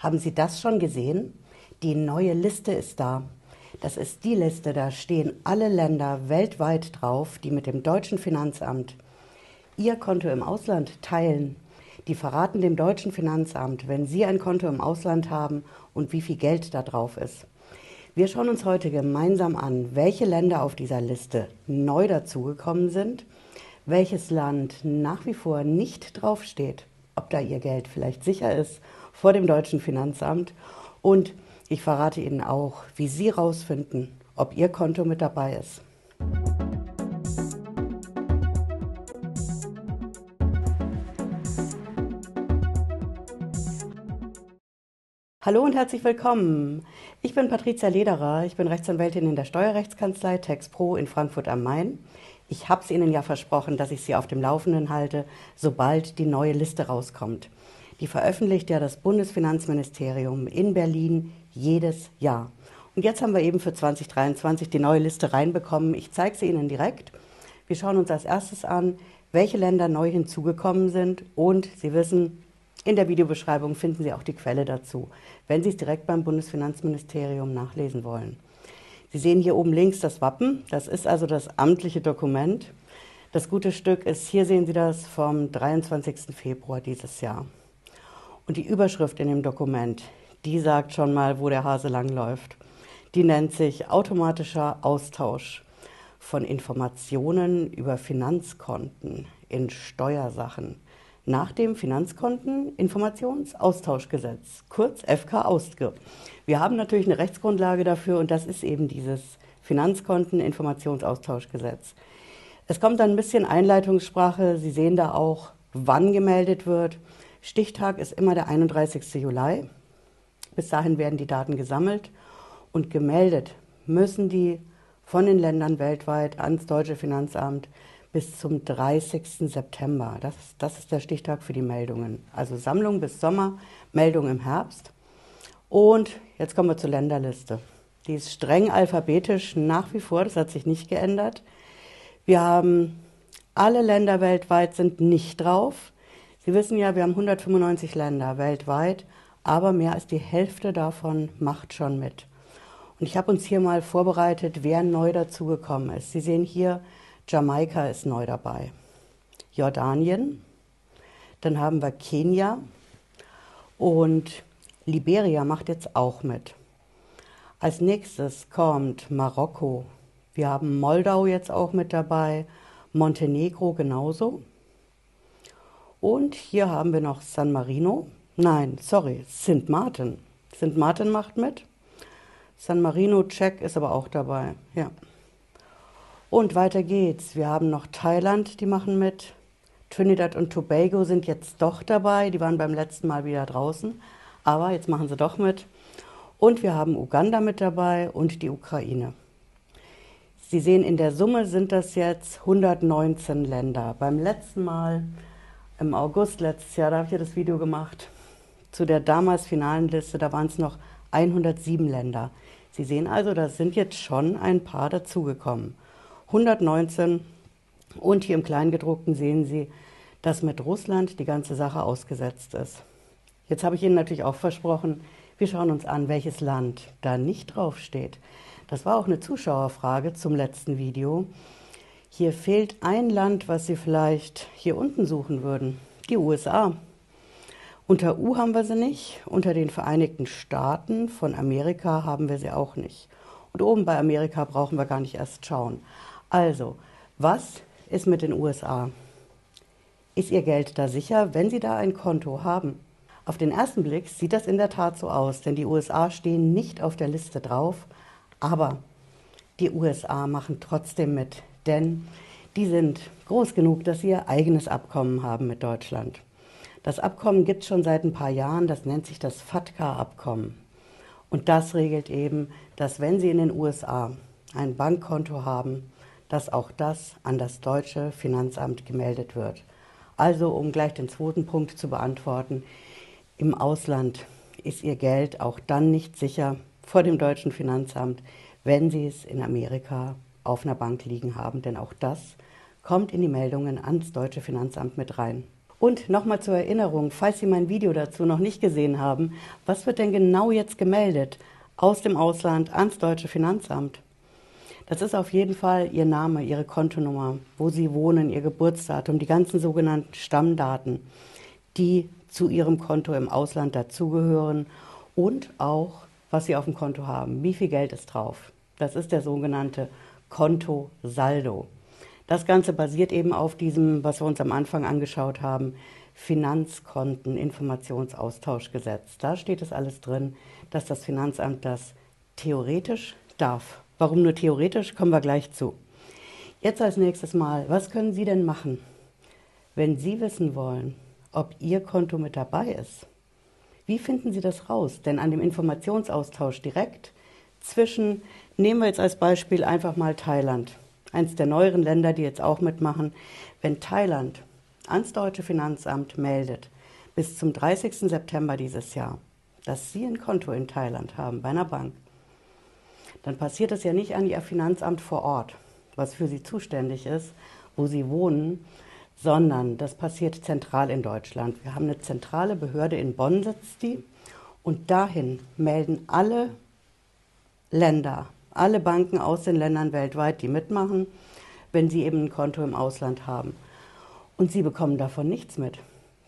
Haben Sie das schon gesehen? Die neue Liste ist da. Das ist die Liste, da stehen alle Länder weltweit drauf, die mit dem deutschen Finanzamt ihr Konto im Ausland teilen. Die verraten dem deutschen Finanzamt, wenn sie ein Konto im Ausland haben und wie viel Geld da drauf ist. Wir schauen uns heute gemeinsam an, welche Länder auf dieser Liste neu dazugekommen sind, welches Land nach wie vor nicht draufsteht, ob da ihr Geld vielleicht sicher ist vor dem deutschen Finanzamt und ich verrate Ihnen auch, wie Sie herausfinden, ob Ihr Konto mit dabei ist. Hallo und herzlich willkommen. Ich bin Patricia Lederer. Ich bin Rechtsanwältin in der Steuerrechtskanzlei TexPro in Frankfurt am Main. Ich habe es Ihnen ja versprochen, dass ich Sie auf dem Laufenden halte, sobald die neue Liste rauskommt. Die veröffentlicht ja das Bundesfinanzministerium in Berlin jedes Jahr. Und jetzt haben wir eben für 2023 die neue Liste reinbekommen. Ich zeige sie Ihnen direkt. Wir schauen uns als erstes an, welche Länder neu hinzugekommen sind und Sie wissen, in der Videobeschreibung finden Sie auch die Quelle dazu, wenn Sie es direkt beim Bundesfinanzministerium nachlesen wollen. Sie sehen hier oben links das Wappen. Das ist also das amtliche Dokument. Das gute Stück ist, hier sehen Sie das, vom 23. Februar dieses Jahr. Und die Überschrift in dem Dokument, die sagt schon mal, wo der Hase langläuft. Die nennt sich automatischer Austausch von Informationen über Finanzkonten in Steuersachen nach dem Finanzkonteninformationsaustauschgesetz, kurz FK Austge. Wir haben natürlich eine Rechtsgrundlage dafür und das ist eben dieses Finanzkonteninformationsaustauschgesetz. Es kommt dann ein bisschen Einleitungssprache. Sie sehen da auch, wann gemeldet wird. Stichtag ist immer der 31. Juli. Bis dahin werden die Daten gesammelt und gemeldet müssen die von den Ländern weltweit ans deutsche Finanzamt bis zum 30. September. Das, das ist der Stichtag für die Meldungen. Also Sammlung bis Sommer, Meldung im Herbst. Und jetzt kommen wir zur Länderliste. Die ist streng alphabetisch nach wie vor, das hat sich nicht geändert. Wir haben alle Länder weltweit sind nicht drauf. Sie wissen ja, wir haben 195 Länder weltweit, aber mehr als die Hälfte davon macht schon mit. Und ich habe uns hier mal vorbereitet, wer neu dazugekommen ist. Sie sehen hier Jamaika ist neu dabei. Jordanien, dann haben wir Kenia und Liberia macht jetzt auch mit. Als nächstes kommt Marokko. Wir haben Moldau jetzt auch mit dabei, Montenegro genauso. Und hier haben wir noch San Marino. Nein, sorry, Sint Martin. Sint Martin macht mit. San Marino, Check ist aber auch dabei. Ja. Und weiter geht's. Wir haben noch Thailand, die machen mit. Trinidad und Tobago sind jetzt doch dabei. Die waren beim letzten Mal wieder draußen. Aber jetzt machen sie doch mit. Und wir haben Uganda mit dabei und die Ukraine. Sie sehen, in der Summe sind das jetzt 119 Länder. Beim letzten Mal, im August letztes Jahr, da habe ich ja das Video gemacht, zu der damals finalen Liste, da waren es noch 107 Länder. Sie sehen also, da sind jetzt schon ein paar dazugekommen. 119. Und hier im Kleingedruckten sehen Sie, dass mit Russland die ganze Sache ausgesetzt ist. Jetzt habe ich Ihnen natürlich auch versprochen, wir schauen uns an, welches Land da nicht draufsteht. Das war auch eine Zuschauerfrage zum letzten Video. Hier fehlt ein Land, was Sie vielleicht hier unten suchen würden. Die USA. Unter U haben wir sie nicht, unter den Vereinigten Staaten von Amerika haben wir sie auch nicht. Und oben bei Amerika brauchen wir gar nicht erst schauen. Also, was ist mit den USA? Ist Ihr Geld da sicher, wenn Sie da ein Konto haben? Auf den ersten Blick sieht das in der Tat so aus, denn die USA stehen nicht auf der Liste drauf, aber die USA machen trotzdem mit, denn die sind groß genug, dass sie ihr eigenes Abkommen haben mit Deutschland. Das Abkommen gibt es schon seit ein paar Jahren, das nennt sich das FATCA-Abkommen. Und das regelt eben, dass wenn Sie in den USA ein Bankkonto haben, dass auch das an das deutsche Finanzamt gemeldet wird. Also, um gleich den zweiten Punkt zu beantworten, im Ausland ist Ihr Geld auch dann nicht sicher vor dem deutschen Finanzamt, wenn Sie es in Amerika auf einer Bank liegen haben, denn auch das kommt in die Meldungen ans deutsche Finanzamt mit rein. Und nochmal zur Erinnerung, falls Sie mein Video dazu noch nicht gesehen haben, was wird denn genau jetzt gemeldet aus dem Ausland ans deutsche Finanzamt? Das ist auf jeden Fall Ihr Name, Ihre Kontonummer, wo Sie wohnen, Ihr Geburtsdatum, die ganzen sogenannten Stammdaten, die zu Ihrem Konto im Ausland dazugehören und auch, was Sie auf dem Konto haben, wie viel Geld ist drauf. Das ist der sogenannte Kontosaldo. Das Ganze basiert eben auf diesem, was wir uns am Anfang angeschaut haben, Finanzkonteninformationsaustauschgesetz. Da steht es alles drin, dass das Finanzamt das theoretisch darf. Warum nur theoretisch, kommen wir gleich zu. Jetzt als nächstes Mal, was können Sie denn machen, wenn Sie wissen wollen, ob Ihr Konto mit dabei ist? Wie finden Sie das raus? Denn an dem Informationsaustausch direkt zwischen, nehmen wir jetzt als Beispiel einfach mal Thailand, eines der neueren Länder, die jetzt auch mitmachen, wenn Thailand ans deutsche Finanzamt meldet, bis zum 30. September dieses Jahr, dass Sie ein Konto in Thailand haben bei einer Bank, dann passiert es ja nicht an Ihr Finanzamt vor Ort, was für Sie zuständig ist, wo Sie wohnen, sondern das passiert zentral in Deutschland. Wir haben eine zentrale Behörde in Bonn sitzt die und dahin melden alle Länder, alle Banken aus den Ländern weltweit, die mitmachen, wenn sie eben ein Konto im Ausland haben. Und sie bekommen davon nichts mit,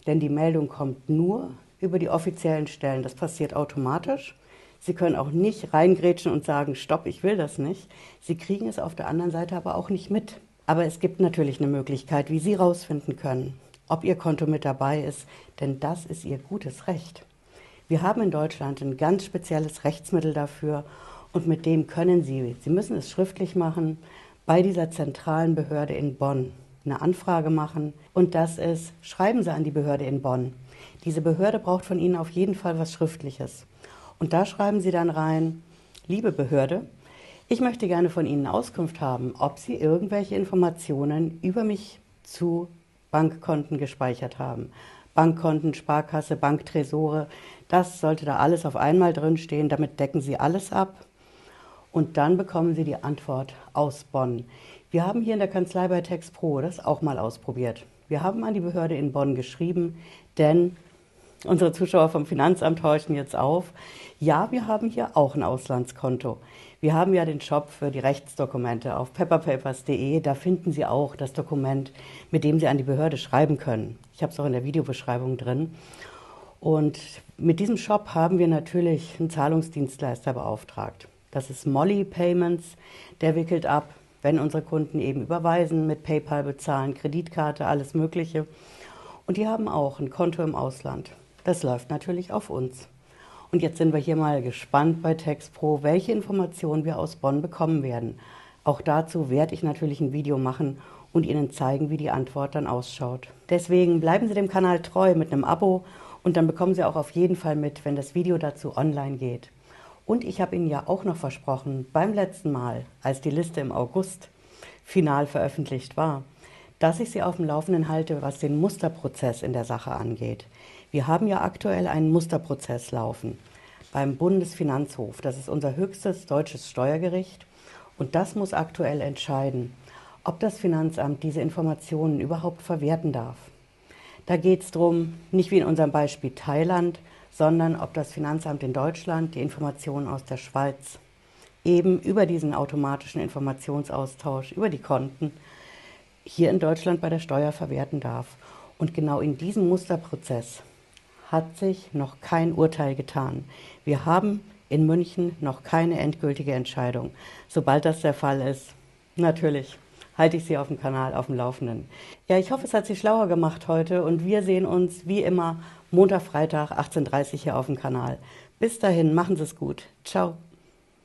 denn die Meldung kommt nur über die offiziellen Stellen. Das passiert automatisch Sie können auch nicht reingrätschen und sagen, stopp, ich will das nicht. Sie kriegen es auf der anderen Seite aber auch nicht mit. Aber es gibt natürlich eine Möglichkeit, wie Sie herausfinden können, ob Ihr Konto mit dabei ist, denn das ist Ihr gutes Recht. Wir haben in Deutschland ein ganz spezielles Rechtsmittel dafür und mit dem können Sie, Sie müssen es schriftlich machen, bei dieser zentralen Behörde in Bonn eine Anfrage machen und das ist, schreiben Sie an die Behörde in Bonn. Diese Behörde braucht von Ihnen auf jeden Fall was Schriftliches. Und da schreiben Sie dann rein, liebe Behörde, ich möchte gerne von Ihnen Auskunft haben, ob Sie irgendwelche Informationen über mich zu Bankkonten gespeichert haben. Bankkonten, Sparkasse, Banktresore, das sollte da alles auf einmal drinstehen. Damit decken Sie alles ab. Und dann bekommen Sie die Antwort aus Bonn. Wir haben hier in der Kanzlei bei TextPro das auch mal ausprobiert. Wir haben an die Behörde in Bonn geschrieben, denn Unsere Zuschauer vom Finanzamt horchen jetzt auf. Ja, wir haben hier auch ein Auslandskonto. Wir haben ja den Shop für die Rechtsdokumente auf pepperpapers.de. Da finden Sie auch das Dokument, mit dem Sie an die Behörde schreiben können. Ich habe es auch in der Videobeschreibung drin. Und mit diesem Shop haben wir natürlich einen Zahlungsdienstleister beauftragt. Das ist Molly Payments. Der wickelt ab, wenn unsere Kunden eben überweisen, mit PayPal bezahlen, Kreditkarte, alles Mögliche. Und die haben auch ein Konto im Ausland. Das läuft natürlich auf uns. Und jetzt sind wir hier mal gespannt bei TextPro, welche Informationen wir aus Bonn bekommen werden. Auch dazu werde ich natürlich ein Video machen und Ihnen zeigen, wie die Antwort dann ausschaut. Deswegen bleiben Sie dem Kanal treu mit einem Abo und dann bekommen Sie auch auf jeden Fall mit, wenn das Video dazu online geht. Und ich habe Ihnen ja auch noch versprochen, beim letzten Mal, als die Liste im August final veröffentlicht war, dass ich Sie auf dem Laufenden halte, was den Musterprozess in der Sache angeht. Wir haben ja aktuell einen Musterprozess laufen beim Bundesfinanzhof. Das ist unser höchstes deutsches Steuergericht. Und das muss aktuell entscheiden, ob das Finanzamt diese Informationen überhaupt verwerten darf. Da geht es darum, nicht wie in unserem Beispiel Thailand, sondern ob das Finanzamt in Deutschland die Informationen aus der Schweiz eben über diesen automatischen Informationsaustausch, über die Konten hier in Deutschland bei der Steuer verwerten darf. Und genau in diesem Musterprozess hat sich noch kein Urteil getan. Wir haben in München noch keine endgültige Entscheidung. Sobald das der Fall ist, natürlich halte ich Sie auf dem Kanal auf dem Laufenden. Ja, ich hoffe, es hat Sie schlauer gemacht heute und wir sehen uns wie immer Montag, Freitag, 18.30 Uhr hier auf dem Kanal. Bis dahin, machen Sie es gut. Ciao.